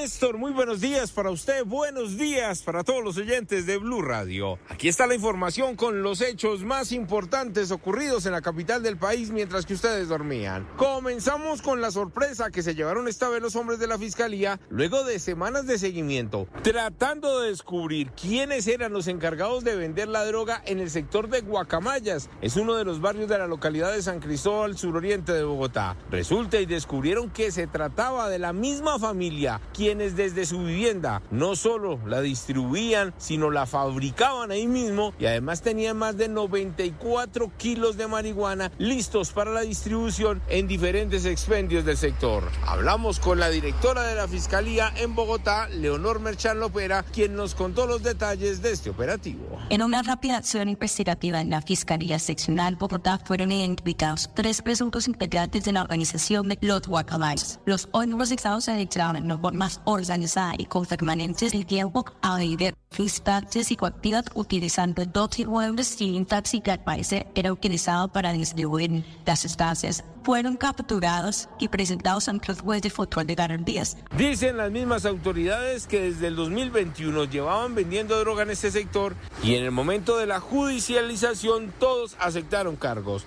Néstor, muy buenos días para usted, buenos días para todos los oyentes de Blue Radio. Aquí está la información con los hechos más importantes ocurridos en la capital del país mientras que ustedes dormían. Comenzamos con la sorpresa que se llevaron esta vez los hombres de la fiscalía luego de semanas de seguimiento, tratando de descubrir quiénes eran los encargados de vender la droga en el sector de Guacamayas. Es uno de los barrios de la localidad de San Cristóbal, suroriente de Bogotá. Resulta y descubrieron que se trataba de la misma familia quienes desde su vivienda no solo la distribuían, sino la fabricaban ahí mismo y además tenían más de 94 kilos de marihuana listos para la distribución en diferentes expendios del sector. Hablamos con la directora de la Fiscalía en Bogotá, Leonor Merchan Lopera, quien nos contó los detalles de este operativo. En una rápida acción investigativa en la Fiscalía Seccional Bogotá fueron identificados tres presuntos integrantes de la organización de los Guacamayas. Los hoy procesados se declararon no por organizada y con permanentes el tiempo a vender sustancias psicoactivas utilizando dos inmuebles sin taxi que al parecer era utilizado para distribuir las sustancias. Fueron capturados y presentados ante los jueces de control de garantías. Dicen las mismas autoridades que desde el 2021 llevaban vendiendo droga en este sector y en el momento de la judicialización todos aceptaron cargos.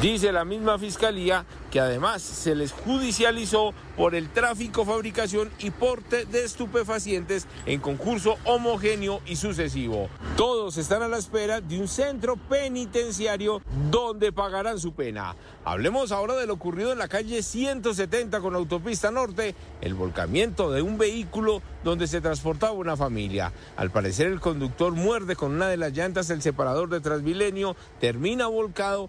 Dice la misma fiscalía que además se les judicializó por el tráfico, fabricación y porte de estupefacientes en concurso homogéneo y sucesivo. Todos están a la espera de un centro penitenciario donde pagarán su pena. Hablemos ahora de lo ocurrido en la calle 170 con autopista norte, el volcamiento de un vehículo donde se transportaba una familia. Al parecer el conductor muerde con una de las llantas el separador de Transmilenio, termina volcado,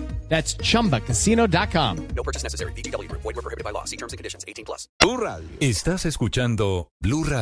That's chumbacasino.com. No purchase necessary. VGW Group. Void were prohibited by law. See terms and conditions. 18 plus. Blue Radio. Estás escuchando Blue Radio.